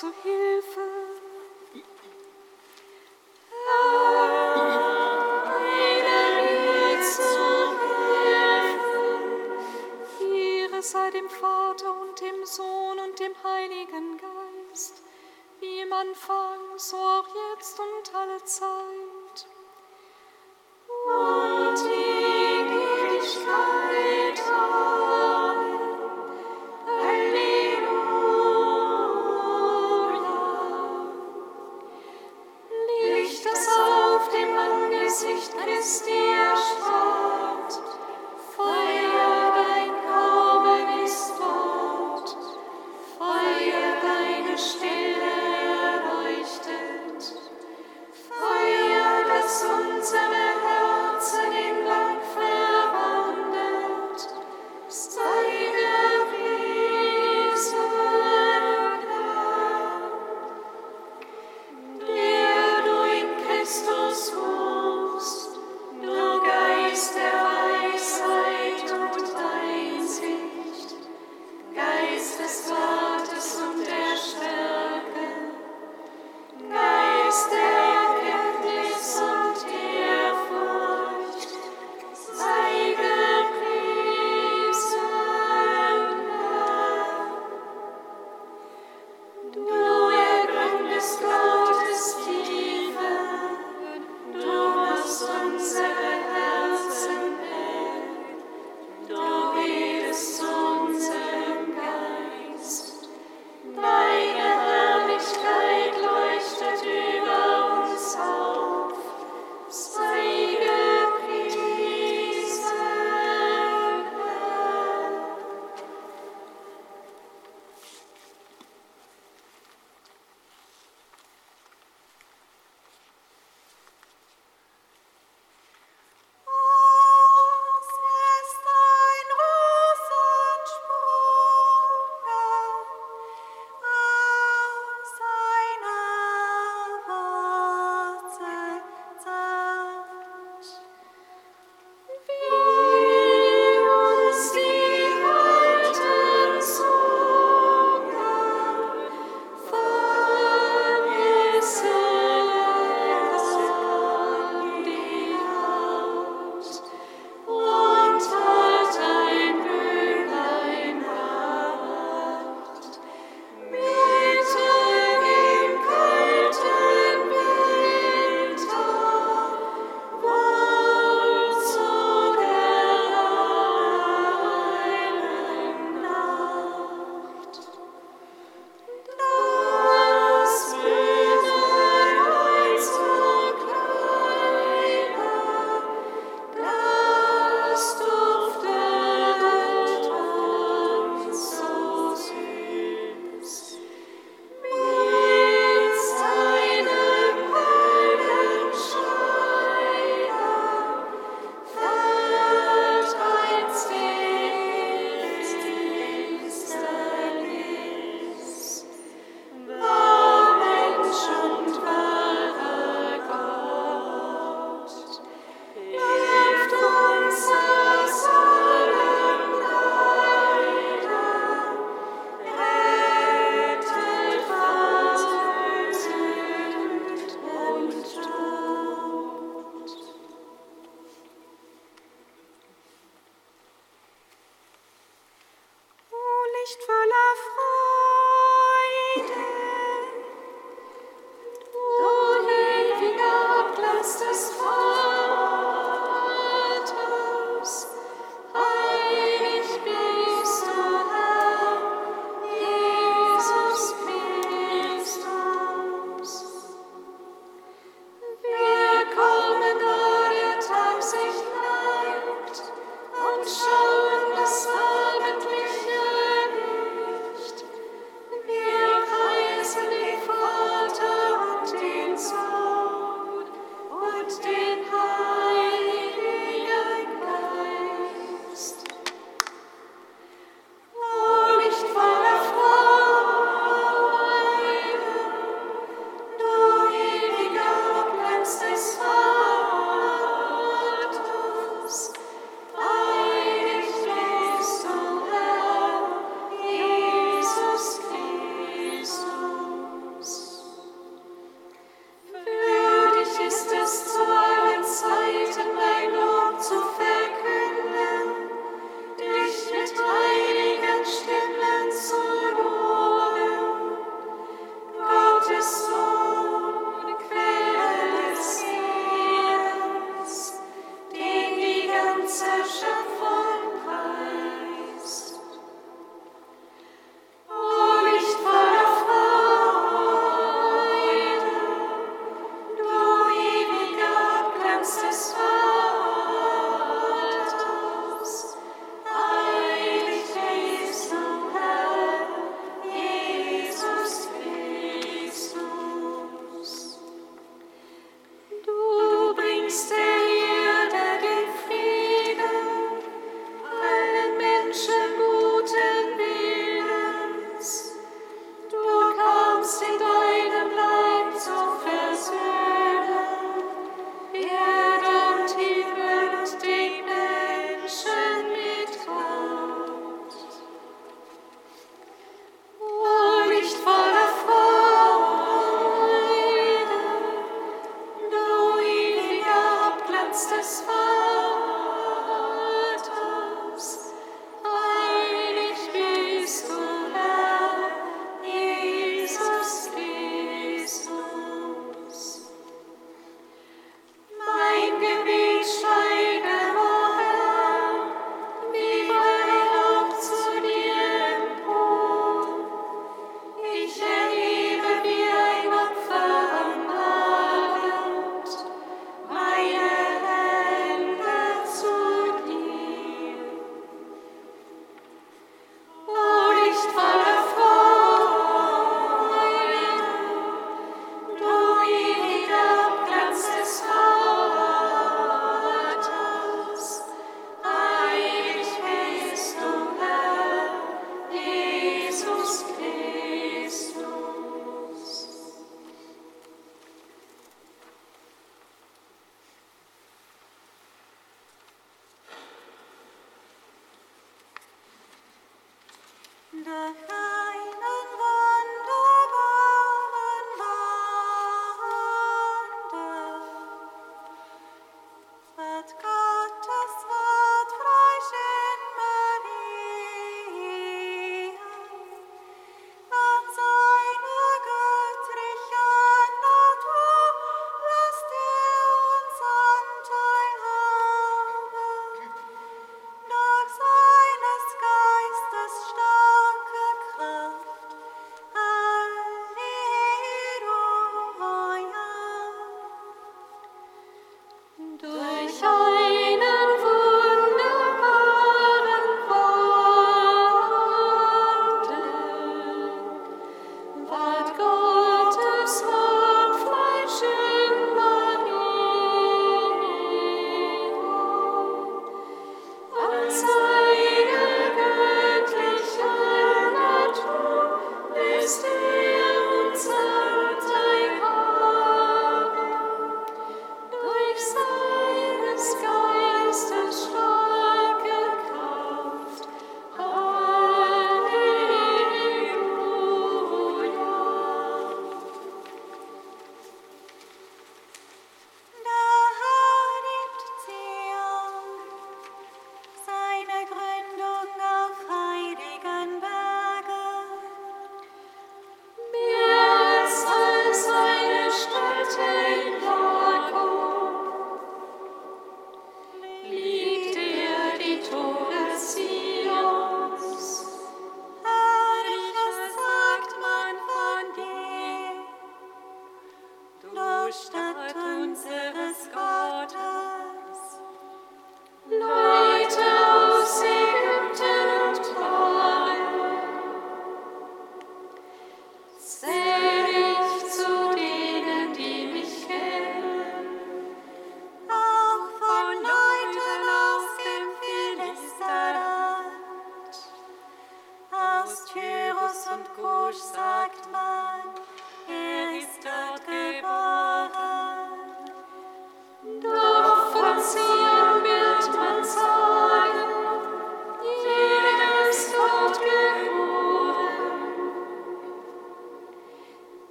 zu Hilfe. Herr, zu Hilfe. Ehre sei dem Vater und dem Sohn und dem Heiligen Geist, wie im Anfang, so auch jetzt und alle Zeit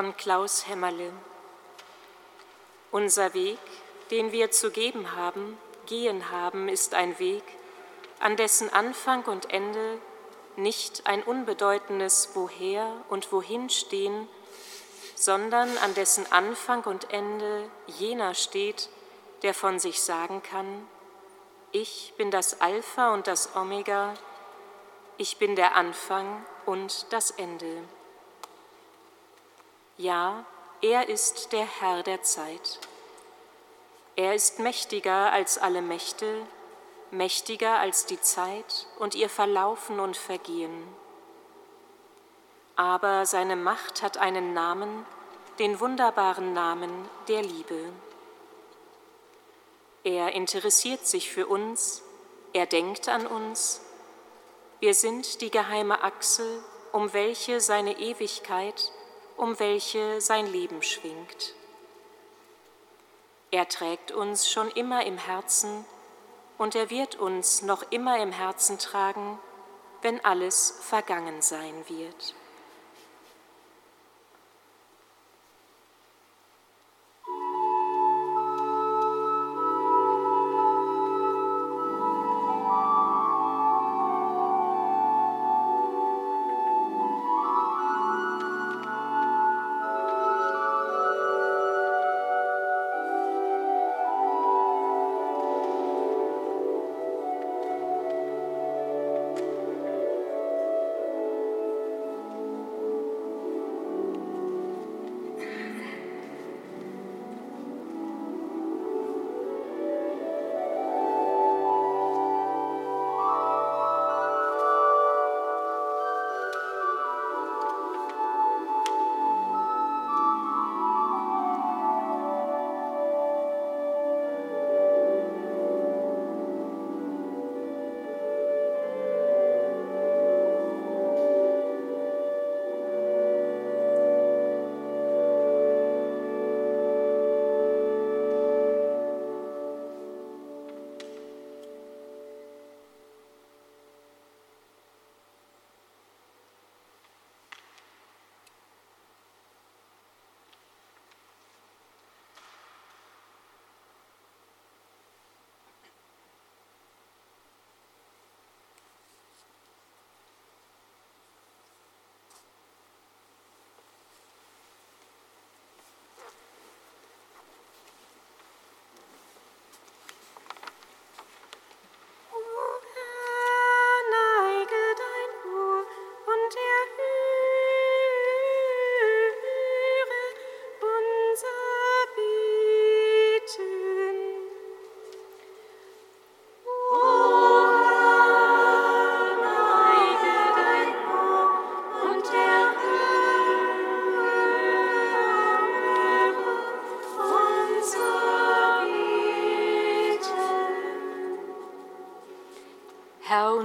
von Klaus Hämmerle. Unser Weg, den wir zu geben haben, gehen haben, ist ein Weg, an dessen Anfang und Ende nicht ein unbedeutendes Woher und Wohin stehen, sondern an dessen Anfang und Ende jener steht, der von sich sagen kann, ich bin das Alpha und das Omega, ich bin der Anfang und das Ende. Ja, er ist der Herr der Zeit. Er ist mächtiger als alle Mächte, mächtiger als die Zeit und ihr Verlaufen und Vergehen. Aber seine Macht hat einen Namen, den wunderbaren Namen der Liebe. Er interessiert sich für uns, er denkt an uns. Wir sind die geheime Achse, um welche seine Ewigkeit um welche sein Leben schwingt. Er trägt uns schon immer im Herzen und er wird uns noch immer im Herzen tragen, wenn alles vergangen sein wird.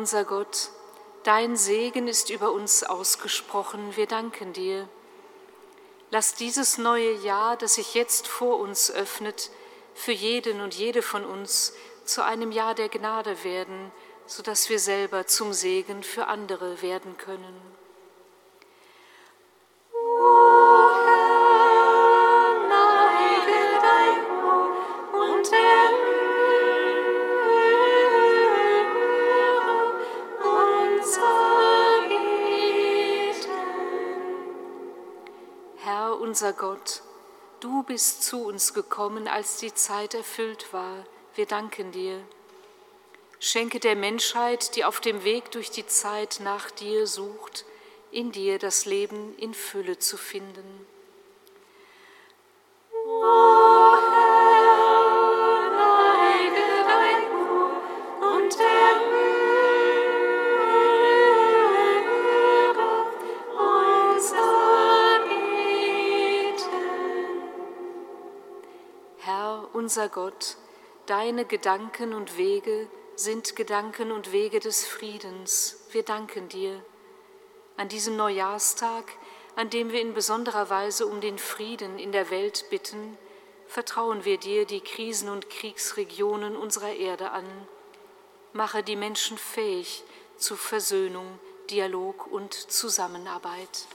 Unser Gott, dein Segen ist über uns ausgesprochen. Wir danken dir. Lass dieses neue Jahr, das sich jetzt vor uns öffnet, für jeden und jede von uns zu einem Jahr der Gnade werden, sodass wir selber zum Segen für andere werden können. Gott, du bist zu uns gekommen, als die Zeit erfüllt war. Wir danken dir. Schenke der Menschheit, die auf dem Weg durch die Zeit nach dir sucht, in dir das Leben in Fülle zu finden. Unser Gott, deine Gedanken und Wege sind Gedanken und Wege des Friedens. Wir danken dir. An diesem Neujahrstag, an dem wir in besonderer Weise um den Frieden in der Welt bitten, vertrauen wir dir die Krisen- und Kriegsregionen unserer Erde an. Mache die Menschen fähig zu Versöhnung, Dialog und Zusammenarbeit.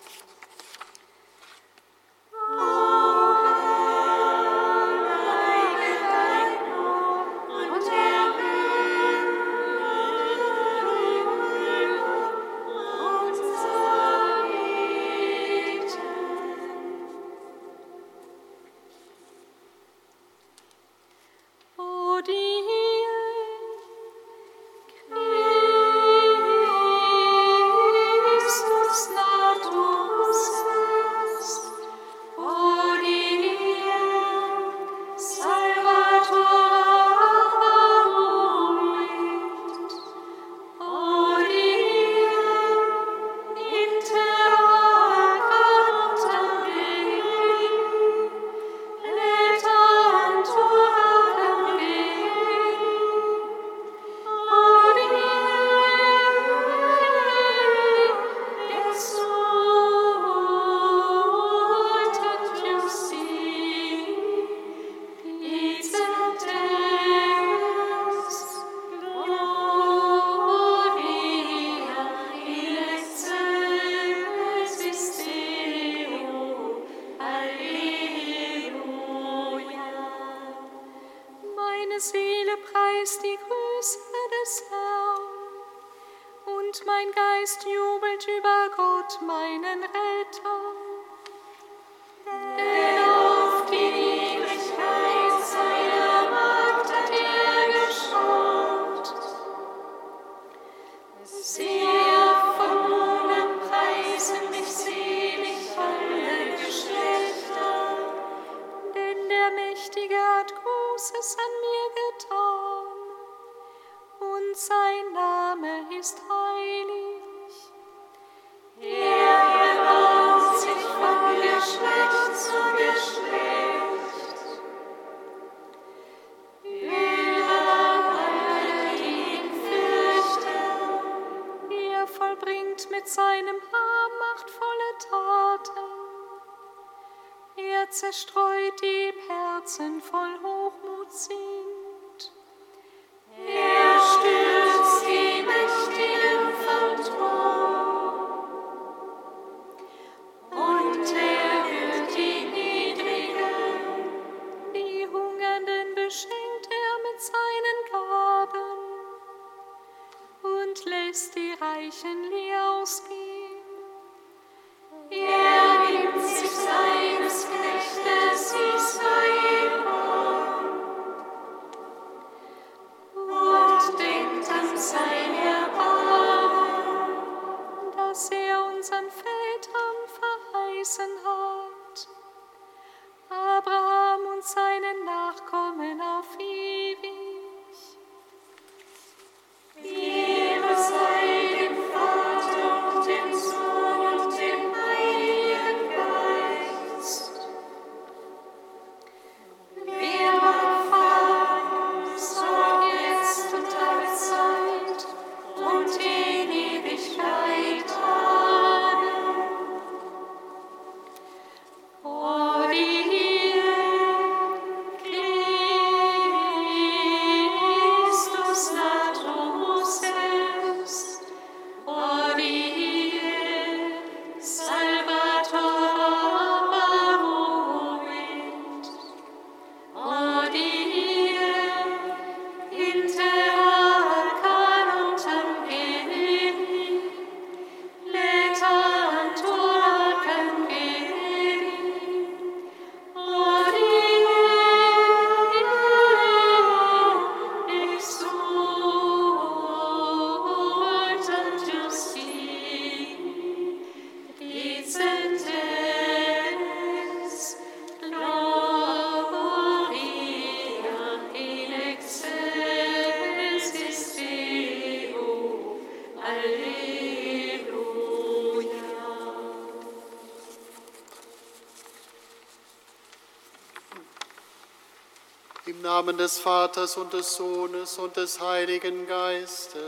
Des Vaters und des Sohnes und des Heiligen Geistes.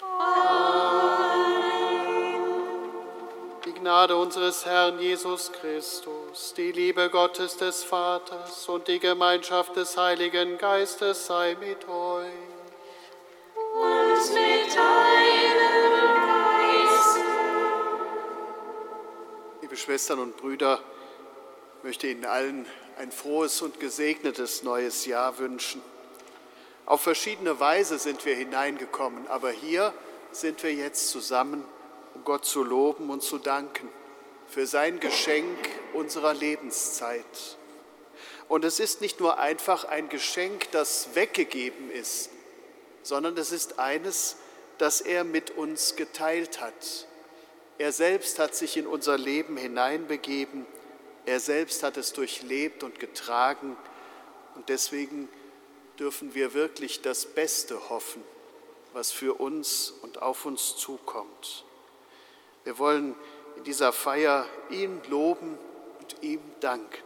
Amen. Die Gnade unseres Herrn Jesus Christus, die Liebe Gottes des Vaters und die Gemeinschaft des Heiligen Geistes sei mit euch. Und mit deinem Geist. Liebe Schwestern und Brüder, ich möchte Ihnen allen ein frohes und gesegnetes neues Jahr wünschen. Auf verschiedene Weise sind wir hineingekommen, aber hier sind wir jetzt zusammen, um Gott zu loben und zu danken für sein Geschenk unserer Lebenszeit. Und es ist nicht nur einfach ein Geschenk, das weggegeben ist, sondern es ist eines, das er mit uns geteilt hat. Er selbst hat sich in unser Leben hineinbegeben er selbst hat es durchlebt und getragen und deswegen dürfen wir wirklich das Beste hoffen, was für uns und auf uns zukommt. Wir wollen in dieser Feier ihn loben und ihm danken.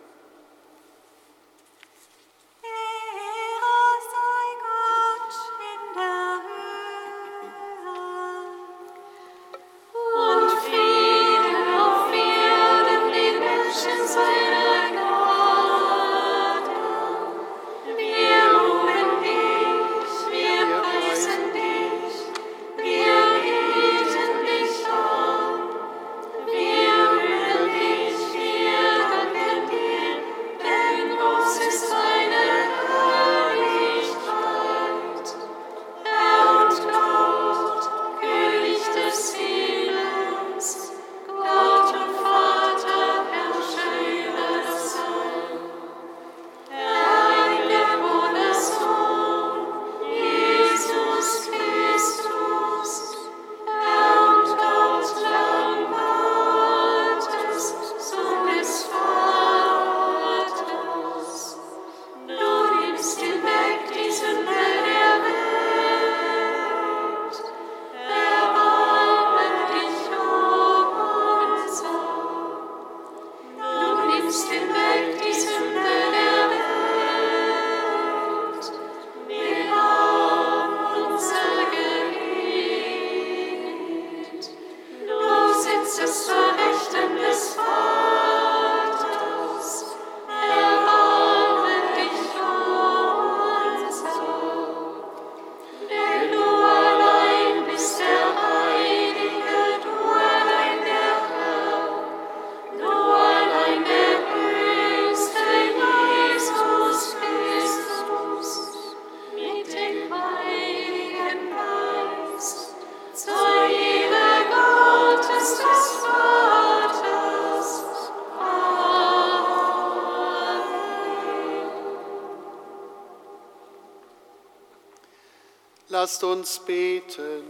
Lasst uns beten.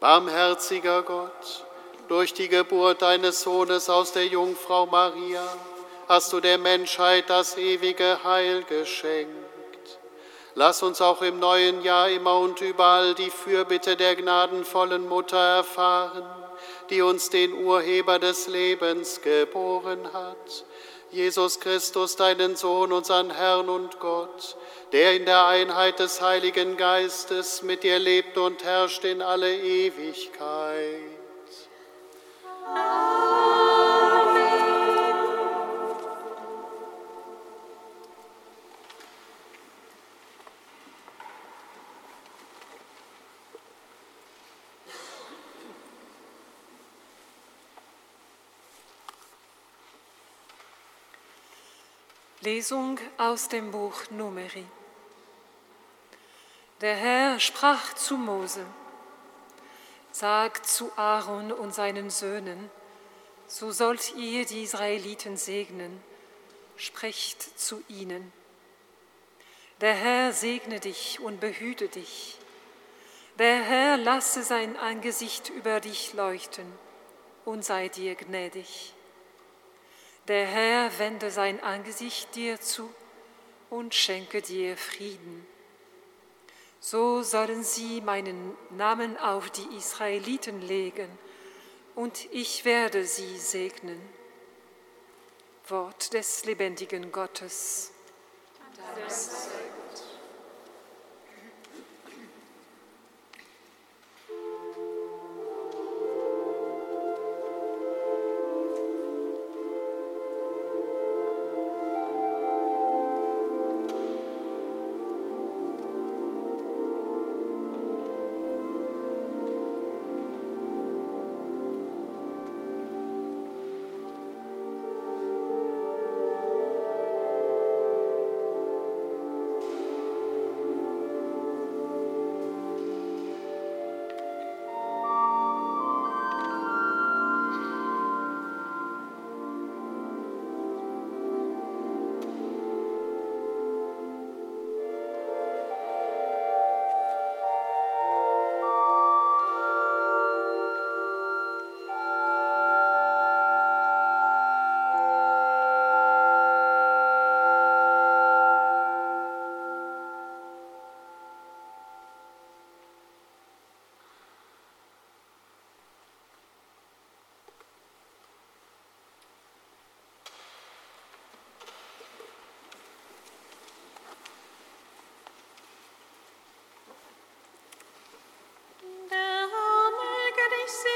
Barmherziger Gott, durch die Geburt deines Sohnes aus der Jungfrau Maria hast du der Menschheit das ewige Heil geschenkt. Lass uns auch im neuen Jahr immer und überall die Fürbitte der gnadenvollen Mutter erfahren, die uns den Urheber des Lebens geboren hat, Jesus Christus, deinen Sohn, unseren Herrn und Gott, der in der Einheit des Heiligen Geistes mit dir lebt und herrscht in alle Ewigkeit. Amen. Lesung aus dem Buch Numeri. Der Herr sprach zu Mose, Sagt zu Aaron und seinen Söhnen, so sollt ihr die Israeliten segnen, sprecht zu ihnen. Der Herr segne dich und behüte dich. Der Herr lasse sein Angesicht über dich leuchten und sei dir gnädig. Der Herr wende sein Angesicht dir zu und schenke dir Frieden. So sollen sie meinen Namen auf die Israeliten legen, und ich werde sie segnen. Wort des lebendigen Gottes. say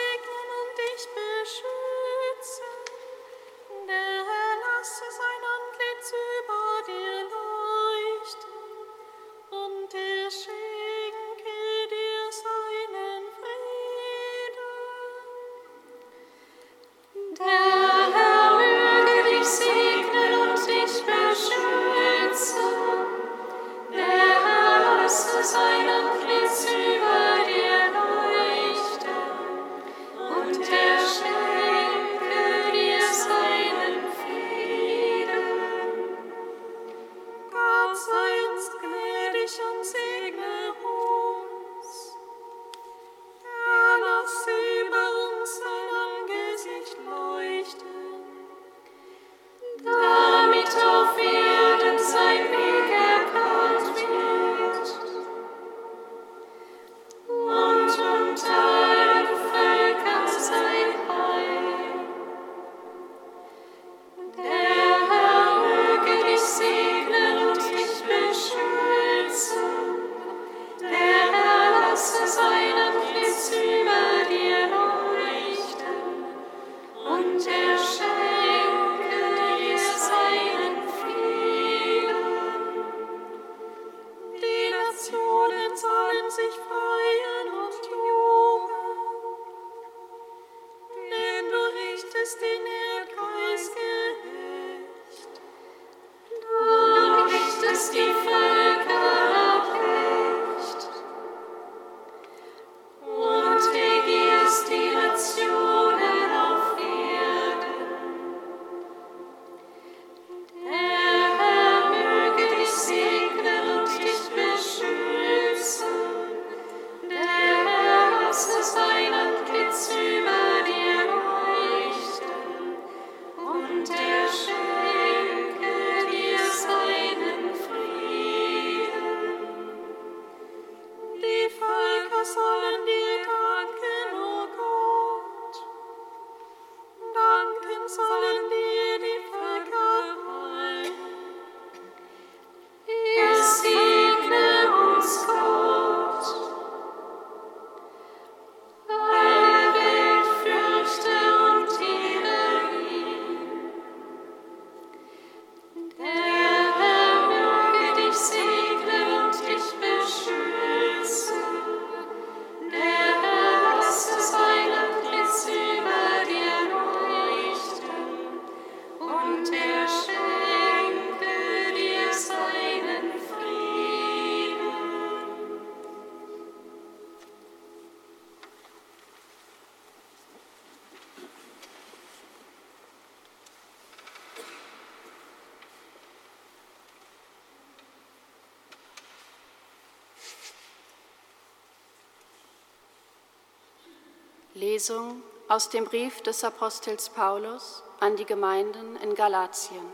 Lesung aus dem Brief des Apostels Paulus an die Gemeinden in Galatien.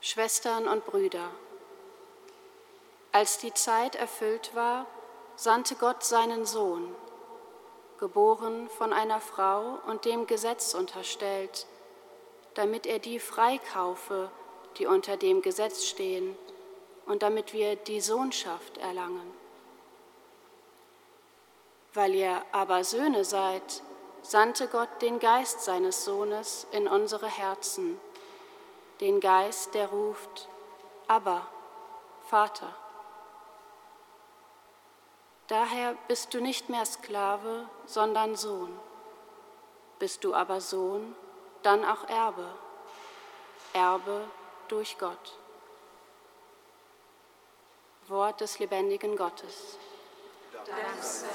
Schwestern und Brüder, als die Zeit erfüllt war, sandte Gott seinen Sohn, geboren von einer Frau und dem Gesetz unterstellt, damit er die freikaufe, die unter dem Gesetz stehen, und damit wir die Sohnschaft erlangen. Weil ihr aber Söhne seid, sandte Gott den Geist seines Sohnes in unsere Herzen, den Geist, der ruft, aber Vater. Daher bist du nicht mehr Sklave, sondern Sohn. Bist du aber Sohn, dann auch Erbe, Erbe durch Gott. Wort des lebendigen Gottes. Dank sei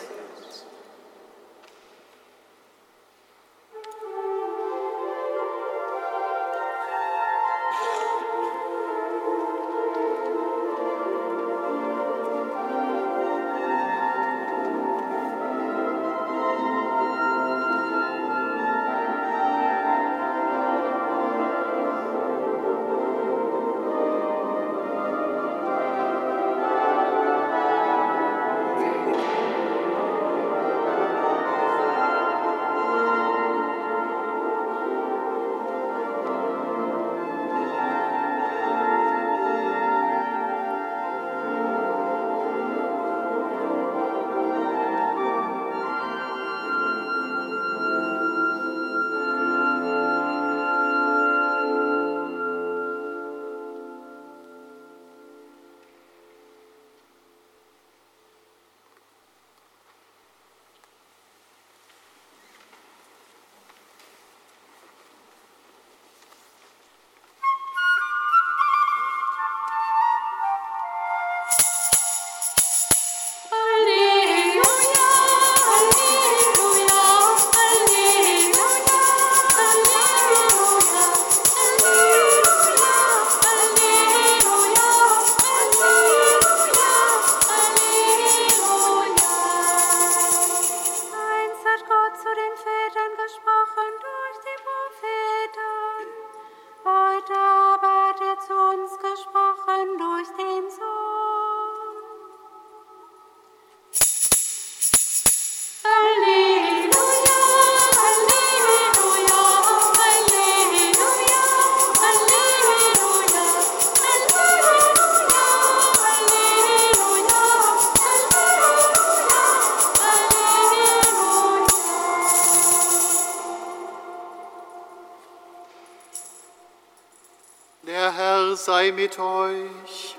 mit euch.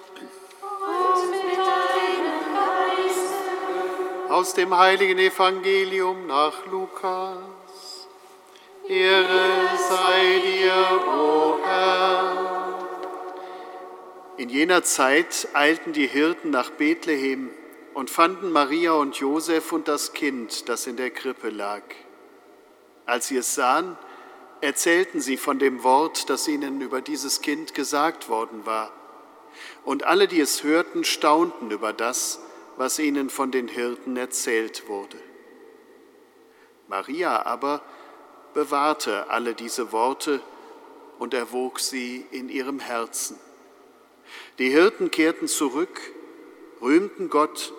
Und mit deinem Geiste. Aus dem heiligen Evangelium nach Lukas. Ehre sei dir, o Herr. In jener Zeit eilten die Hirten nach Bethlehem und fanden Maria und Josef und das Kind, das in der Krippe lag. Als sie es sahen, erzählten sie von dem Wort, das ihnen über dieses Kind gesagt worden war. Und alle, die es hörten, staunten über das, was ihnen von den Hirten erzählt wurde. Maria aber bewahrte alle diese Worte und erwog sie in ihrem Herzen. Die Hirten kehrten zurück, rühmten Gott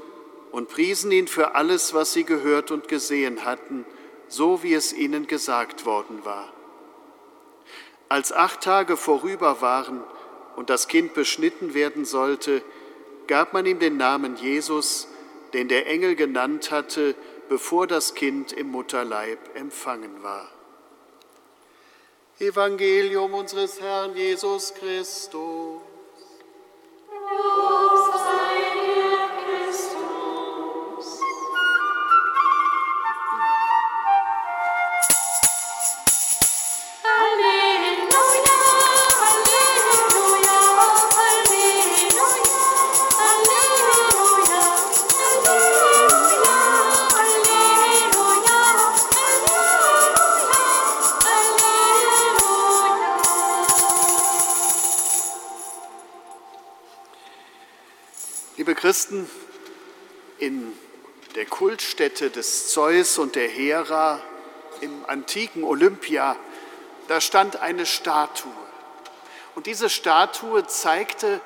und priesen ihn für alles, was sie gehört und gesehen hatten, so wie es ihnen gesagt worden war. Als acht Tage vorüber waren und das Kind beschnitten werden sollte, gab man ihm den Namen Jesus, den der Engel genannt hatte, bevor das Kind im Mutterleib empfangen war. Evangelium unseres Herrn Jesus Christus. Christen in der Kultstätte des Zeus und der Hera im antiken Olympia, da stand eine Statue. Und diese Statue zeigte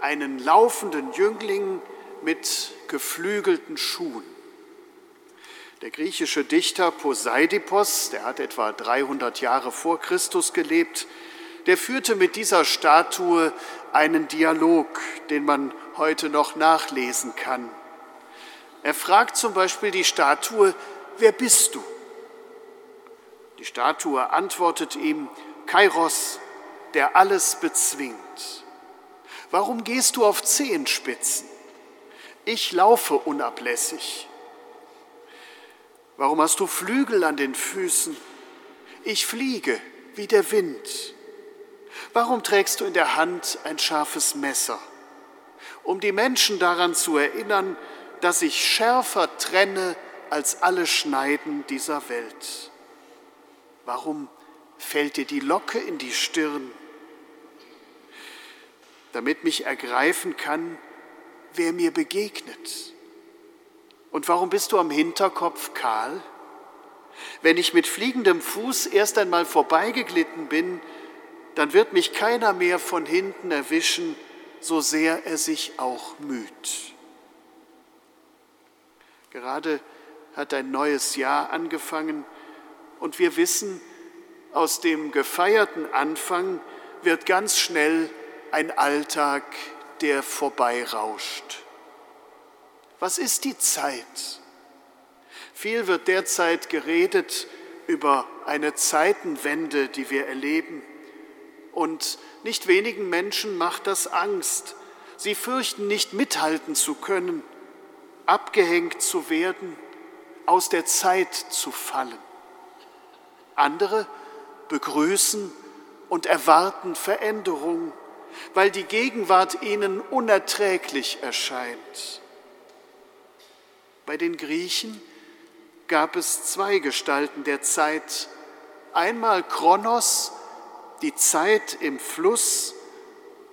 einen laufenden Jüngling mit geflügelten Schuhen. Der griechische Dichter Poseidipos, der hat etwa 300 Jahre vor Christus gelebt, der führte mit dieser Statue einen Dialog, den man heute noch nachlesen kann. Er fragt zum Beispiel die Statue, wer bist du? Die Statue antwortet ihm, Kairos, der alles bezwingt. Warum gehst du auf Zehenspitzen? Ich laufe unablässig. Warum hast du Flügel an den Füßen? Ich fliege wie der Wind. Warum trägst du in der Hand ein scharfes Messer? Um die Menschen daran zu erinnern, dass ich schärfer trenne als alle Schneiden dieser Welt. Warum fällt dir die Locke in die Stirn? Damit mich ergreifen kann, wer mir begegnet. Und warum bist du am Hinterkopf kahl? Wenn ich mit fliegendem Fuß erst einmal vorbeigeglitten bin, dann wird mich keiner mehr von hinten erwischen, so sehr er sich auch müht. Gerade hat ein neues Jahr angefangen und wir wissen, aus dem gefeierten Anfang wird ganz schnell ein Alltag, der vorbeirauscht. Was ist die Zeit? Viel wird derzeit geredet über eine Zeitenwende, die wir erleben. Und nicht wenigen Menschen macht das Angst. Sie fürchten nicht mithalten zu können, abgehängt zu werden, aus der Zeit zu fallen. Andere begrüßen und erwarten Veränderung, weil die Gegenwart ihnen unerträglich erscheint. Bei den Griechen gab es zwei Gestalten der Zeit. Einmal Kronos, die Zeit im Fluss.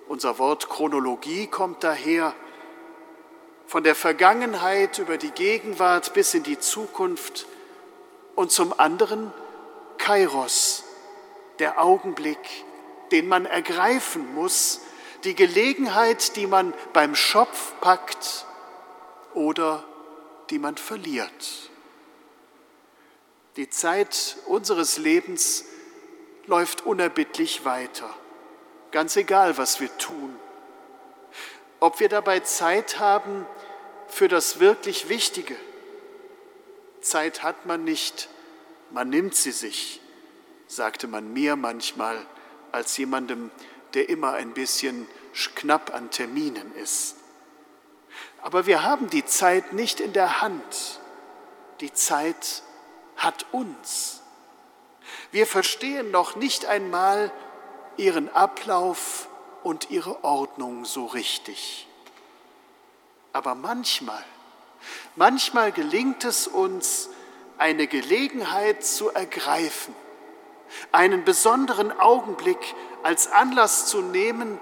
Unser Wort Chronologie kommt daher. Von der Vergangenheit über die Gegenwart bis in die Zukunft. Und zum anderen Kairos, der Augenblick, den man ergreifen muss, die Gelegenheit, die man beim Schopf packt oder die man verliert. Die Zeit unseres Lebens läuft unerbittlich weiter, ganz egal, was wir tun. Ob wir dabei Zeit haben für das wirklich Wichtige. Zeit hat man nicht, man nimmt sie sich, sagte man mir manchmal als jemandem, der immer ein bisschen knapp an Terminen ist. Aber wir haben die Zeit nicht in der Hand. Die Zeit hat uns. Wir verstehen noch nicht einmal ihren Ablauf und ihre Ordnung so richtig. Aber manchmal, manchmal gelingt es uns, eine Gelegenheit zu ergreifen, einen besonderen Augenblick als Anlass zu nehmen,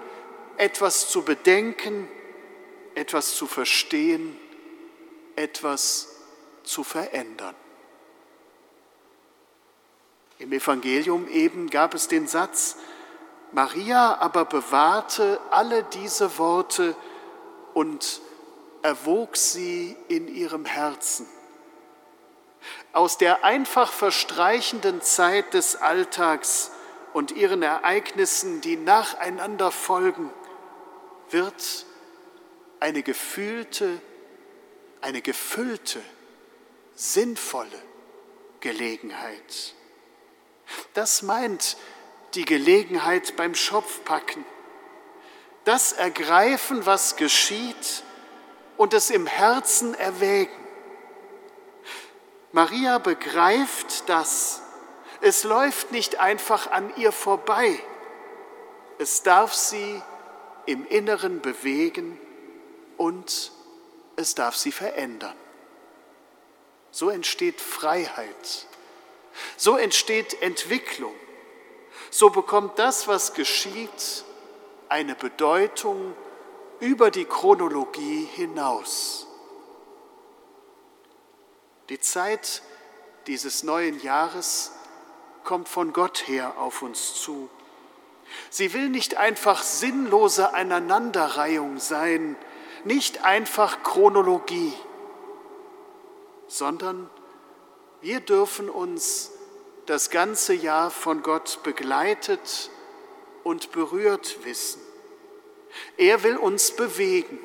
etwas zu bedenken, etwas zu verstehen, etwas zu verändern. Im Evangelium eben gab es den Satz, Maria aber bewahrte alle diese Worte und erwog sie in ihrem Herzen. Aus der einfach verstreichenden Zeit des Alltags und ihren Ereignissen, die nacheinander folgen, wird eine gefühlte, eine gefüllte, sinnvolle Gelegenheit. Das meint die Gelegenheit beim Schopfpacken. Das Ergreifen, was geschieht und es im Herzen erwägen. Maria begreift das. Es läuft nicht einfach an ihr vorbei. Es darf sie im Inneren bewegen und es darf sie verändern. So entsteht Freiheit, so entsteht Entwicklung, so bekommt das, was geschieht, eine Bedeutung über die Chronologie hinaus. Die Zeit dieses neuen Jahres kommt von Gott her auf uns zu. Sie will nicht einfach sinnlose Aneinanderreihung sein, nicht einfach Chronologie, sondern Wir dürfen uns das ganze Jahr von Gott begleitet und berührt wissen. Er will uns bewegen.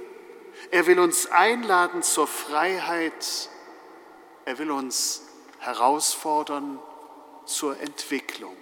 Er will uns einladen zur Freiheit. Er will uns herausfordern zur Entwicklung.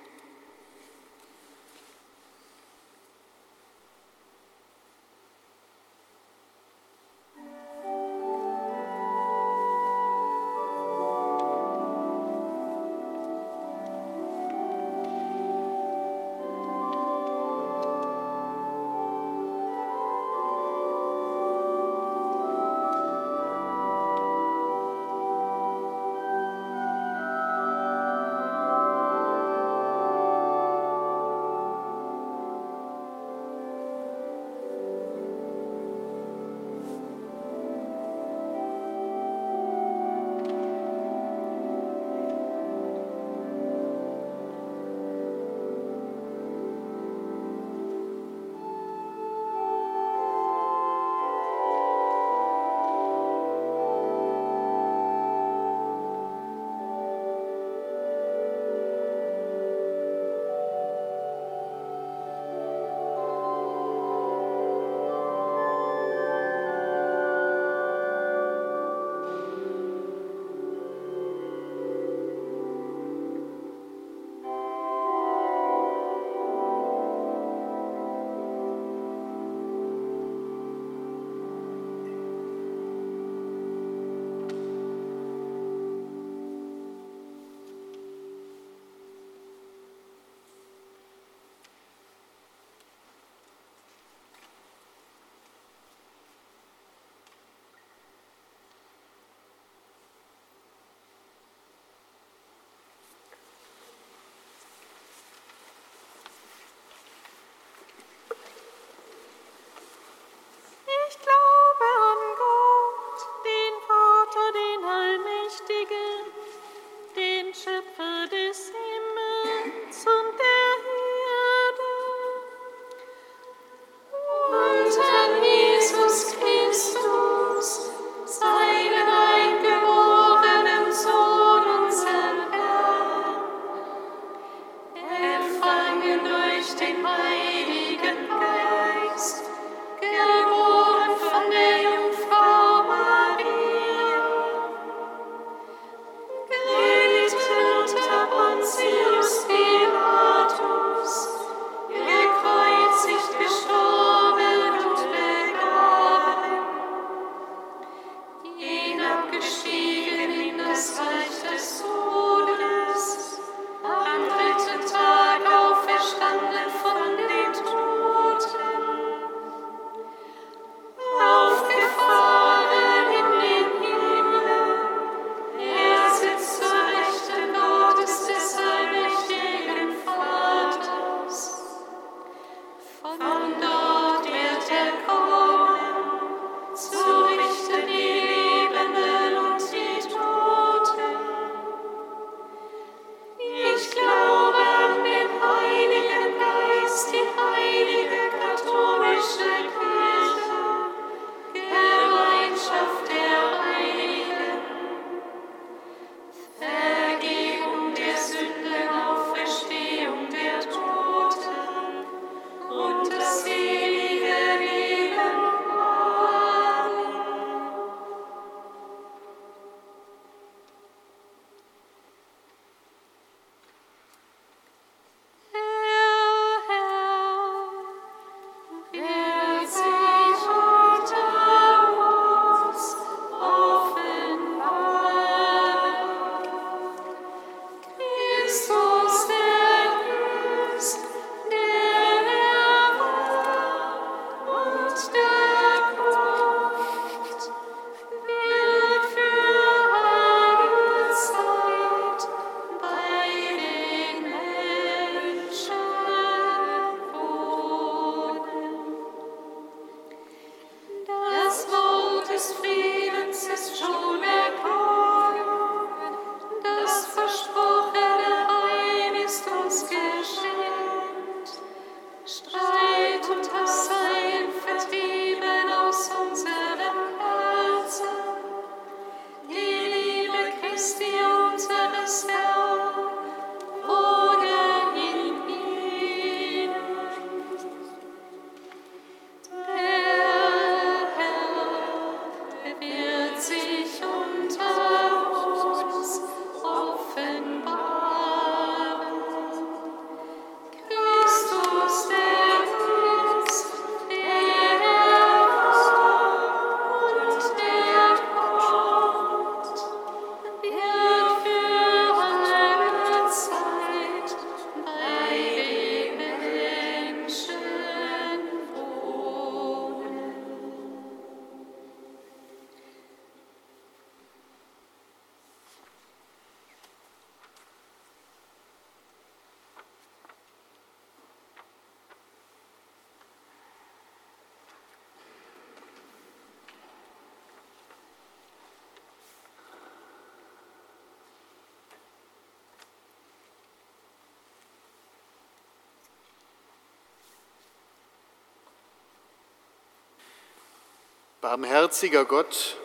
Barmherziger Gott,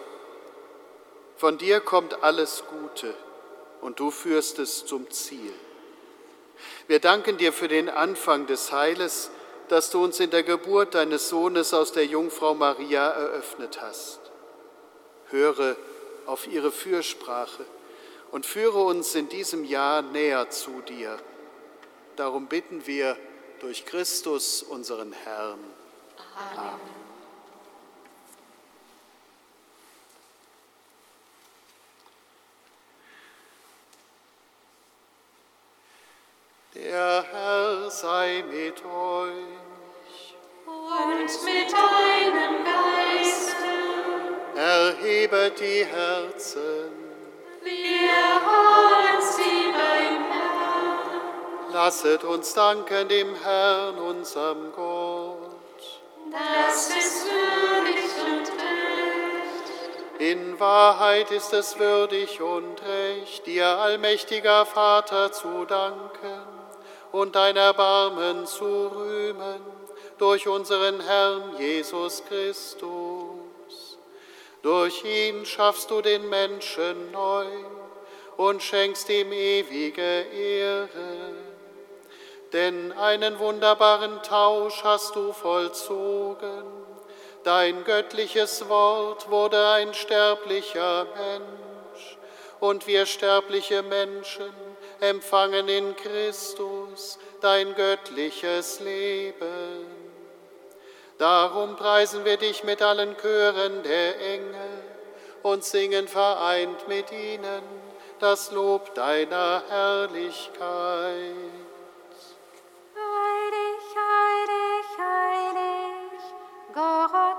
von dir kommt alles Gute und du führst es zum Ziel. Wir danken dir für den Anfang des Heiles, das du uns in der Geburt deines Sohnes aus der Jungfrau Maria eröffnet hast. Höre auf ihre Fürsprache und führe uns in diesem Jahr näher zu dir. Darum bitten wir durch Christus, unseren Herrn. Amen. Uns danken dem Herrn, unserem Gott. Das ist würdig und recht. In Wahrheit ist es würdig und recht, dir, allmächtiger Vater, zu danken und dein Erbarmen zu rühmen durch unseren Herrn Jesus Christus. Durch ihn schaffst du den Menschen neu und schenkst ihm ewige Ehre. Denn einen wunderbaren Tausch hast du vollzogen. Dein göttliches Wort wurde ein sterblicher Mensch und wir sterbliche Menschen empfangen in Christus dein göttliches Leben. Darum preisen wir dich mit allen Chören der Engel und singen vereint mit ihnen das Lob deiner Herrlichkeit. Gott,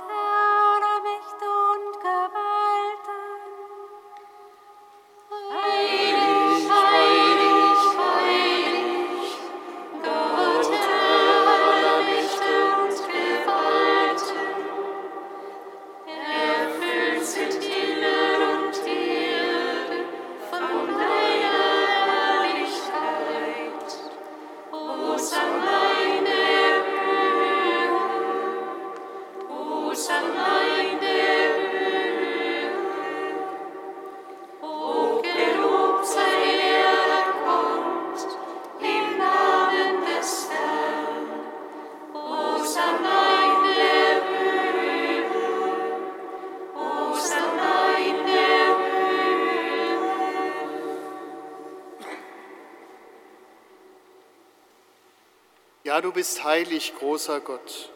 bist heilig, großer Gott.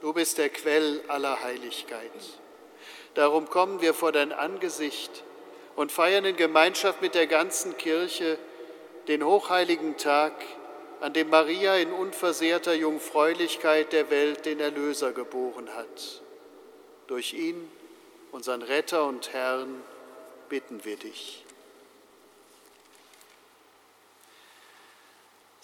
Du bist der Quell aller Heiligkeit. Darum kommen wir vor dein Angesicht und feiern in Gemeinschaft mit der ganzen Kirche den hochheiligen Tag, an dem Maria in unversehrter Jungfräulichkeit der Welt den Erlöser geboren hat. Durch ihn, unseren Retter und Herrn, bitten wir dich.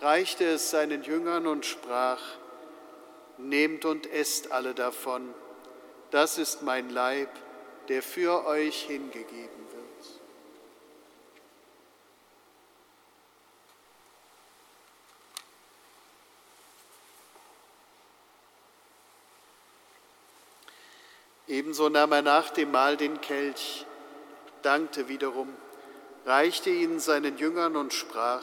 reichte es seinen Jüngern und sprach, Nehmt und esst alle davon, das ist mein Leib, der für euch hingegeben wird. Ebenso nahm er nach dem Mahl den Kelch, dankte wiederum, reichte ihn seinen Jüngern und sprach,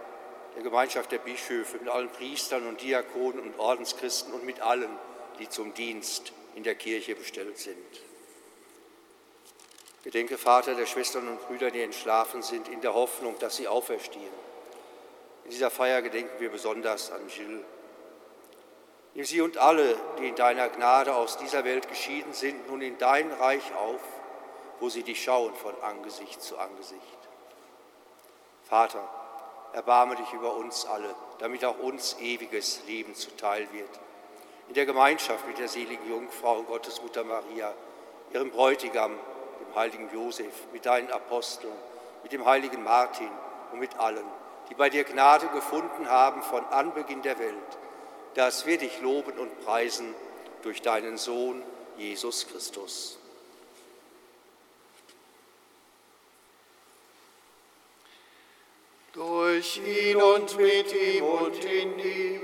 der Gemeinschaft der Bischöfe, mit allen Priestern und Diakonen und Ordenschristen und mit allen, die zum Dienst in der Kirche bestellt sind. Gedenke, Vater, der Schwestern und Brüder, die entschlafen sind, in der Hoffnung, dass sie auferstehen. In dieser Feier gedenken wir besonders an Gilles. Nimm sie und alle, die in deiner Gnade aus dieser Welt geschieden sind, nun in dein Reich auf, wo sie dich schauen von Angesicht zu Angesicht. Vater, erbarme dich über uns alle, damit auch uns ewiges Leben zuteil wird. In der Gemeinschaft mit der seligen Jungfrau, Gottesmutter Maria, ihrem Bräutigam, dem heiligen Josef, mit deinen Aposteln, mit dem heiligen Martin und mit allen, die bei dir Gnade gefunden haben von Anbeginn der Welt dass wir dich loben und preisen durch deinen Sohn Jesus Christus. Durch ihn und mit ihm und in ihm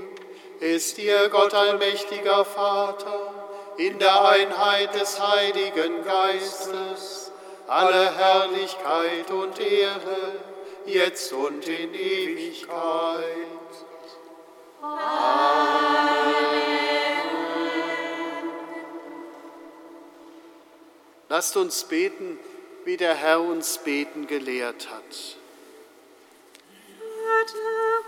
ist dir Gott allmächtiger Vater in der Einheit des Heiligen Geistes alle Herrlichkeit und Ehre, jetzt und in Ewigkeit. Lasst uns beten, wie der Herr uns beten gelehrt hat. Vater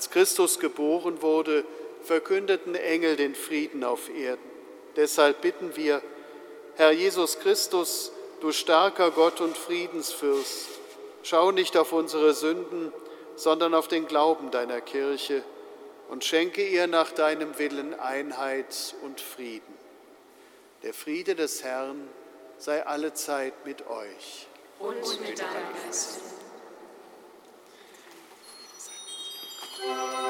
Als Christus geboren wurde, verkündeten Engel den Frieden auf Erden. Deshalb bitten wir, Herr Jesus Christus, du starker Gott und Friedensfürst, schau nicht auf unsere Sünden, sondern auf den Glauben deiner Kirche und schenke ihr nach deinem Willen Einheit und Frieden. Der Friede des Herrn sei allezeit mit euch. Und mit deinem Geist. Seht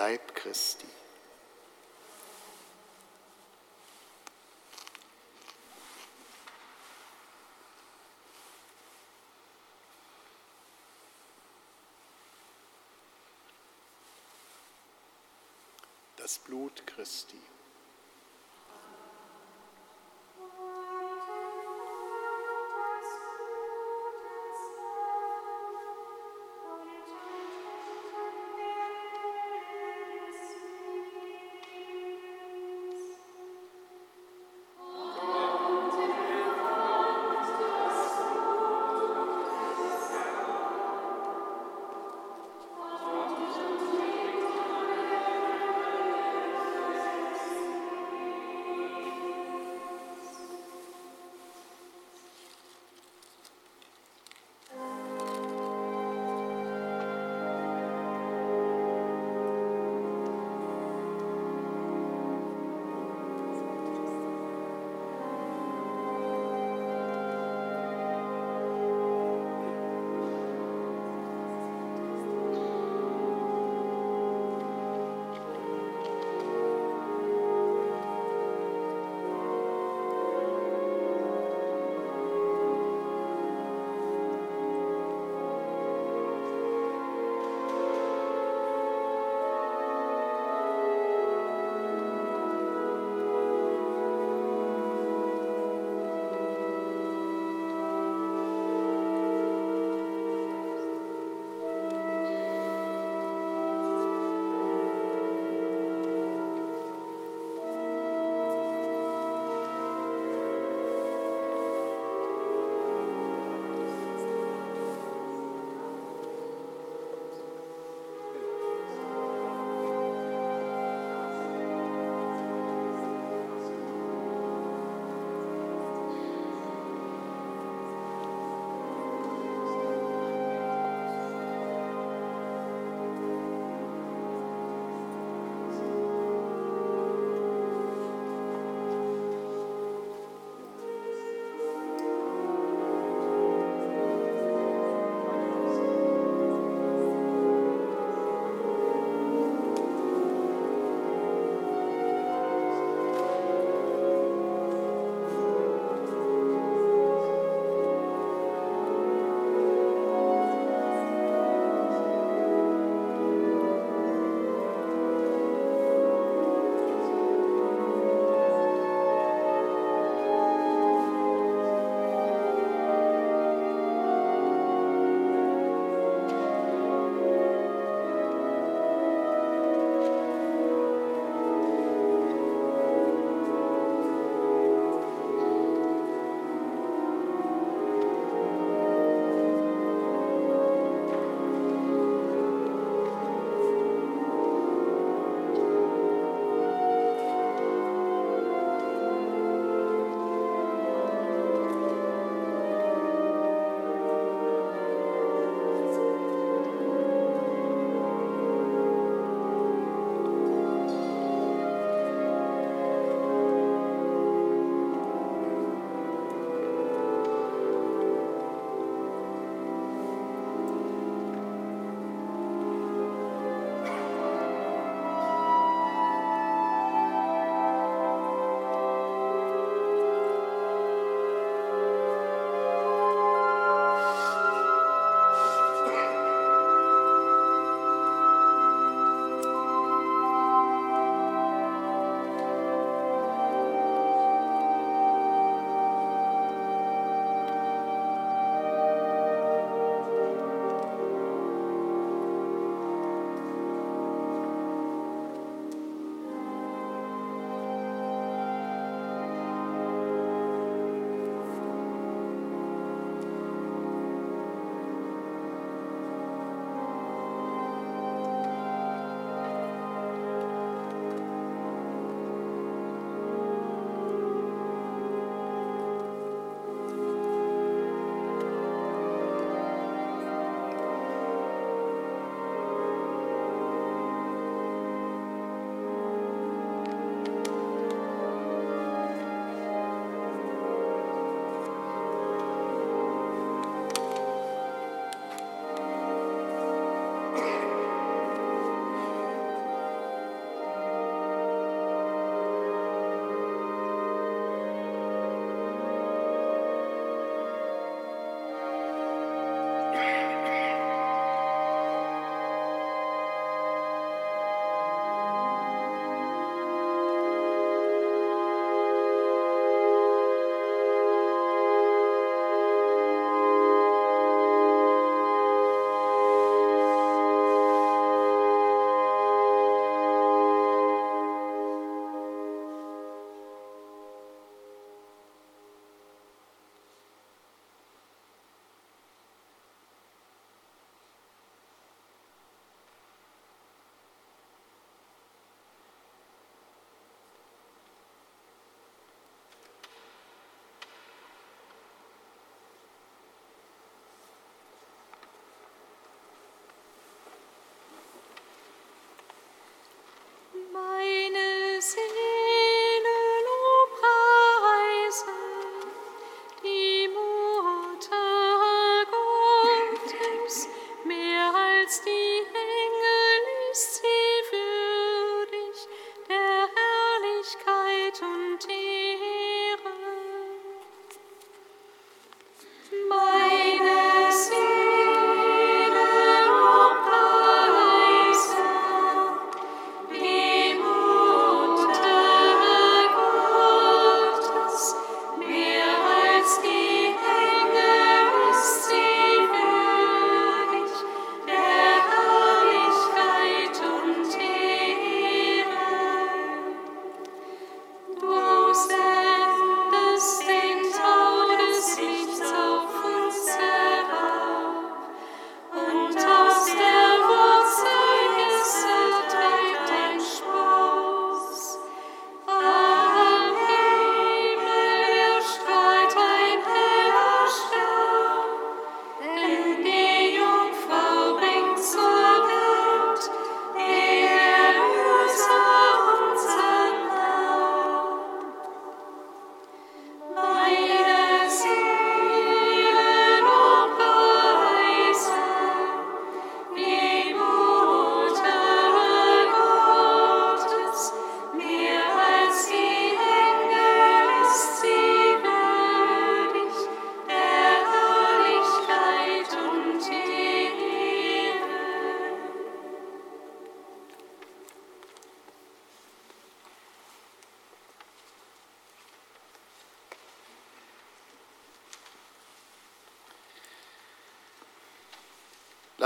Leib Christi. Das Blut Christi.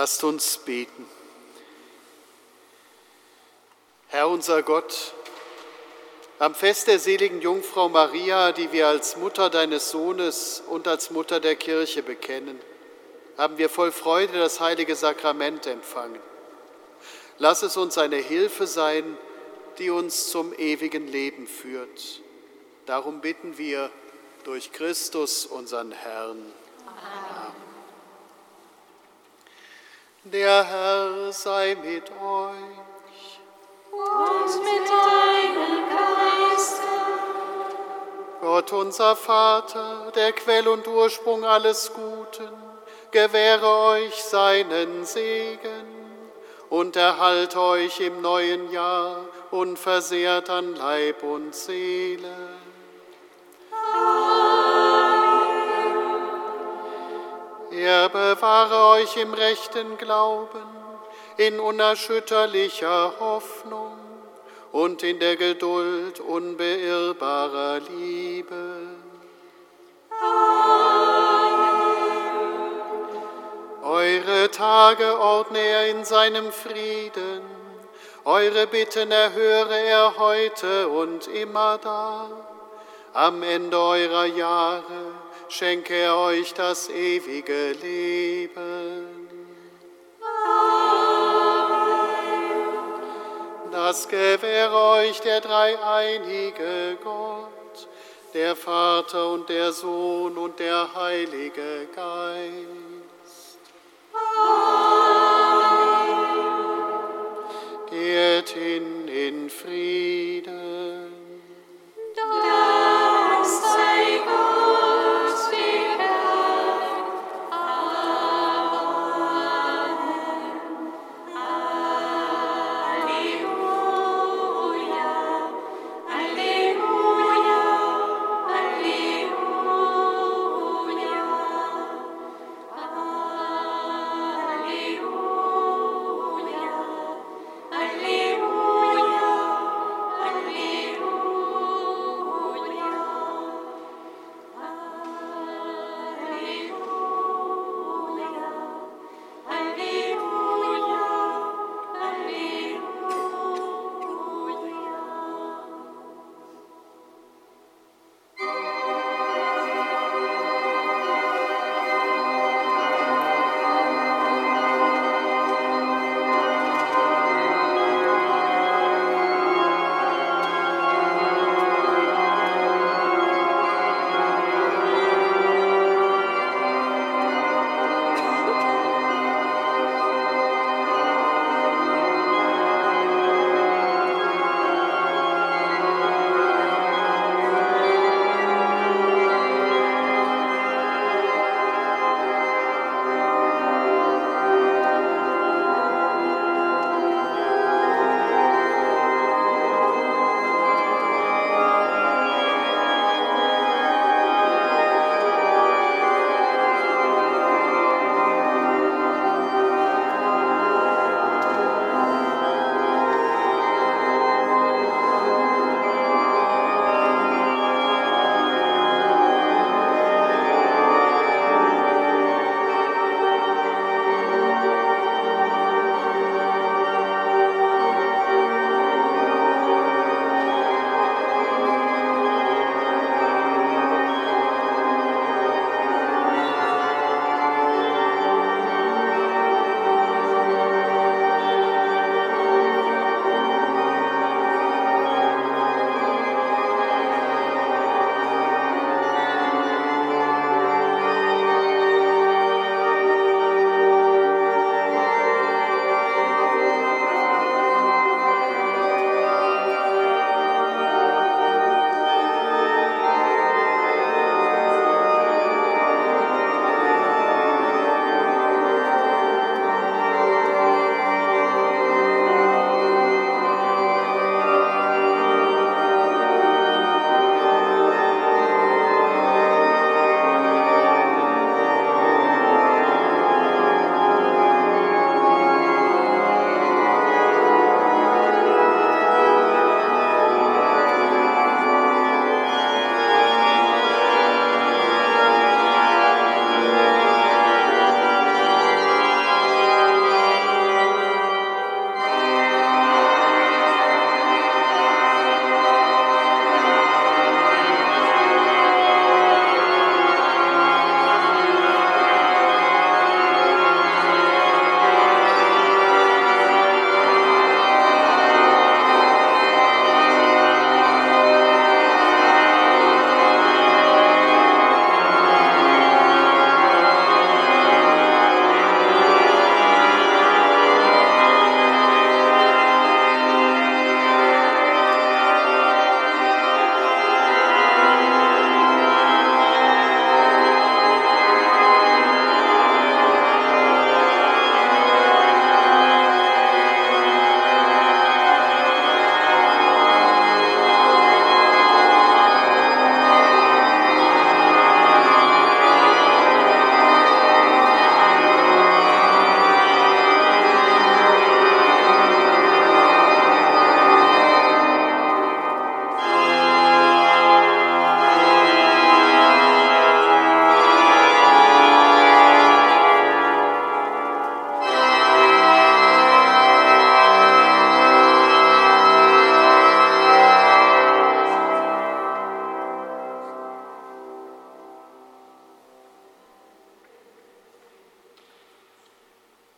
Lasst uns beten. Herr unser Gott, am Fest der seligen Jungfrau Maria, die wir als Mutter deines Sohnes und als Mutter der Kirche bekennen, haben wir voll Freude das heilige Sakrament empfangen. Lass es uns eine Hilfe sein, die uns zum ewigen Leben führt. Darum bitten wir durch Christus, unseren Herrn. Der Herr sei mit euch. Und mit deinem Geiste. Gott unser Vater, der Quell und Ursprung alles Guten, gewähre euch seinen Segen und erhalte euch im neuen Jahr unversehrt an Leib und Seele. Er bewahre euch im rechten Glauben, in unerschütterlicher Hoffnung und in der Geduld unbeirrbarer Liebe. Eure Tage ordne er in seinem Frieden, eure Bitten erhöre er heute und immer da. Am Ende eurer Jahre schenke er euch das ewige Leben. Das gewähre euch der dreieinige Gott, der Vater und der Sohn und der Heilige Geist. Amen. Geht hin in Frieden.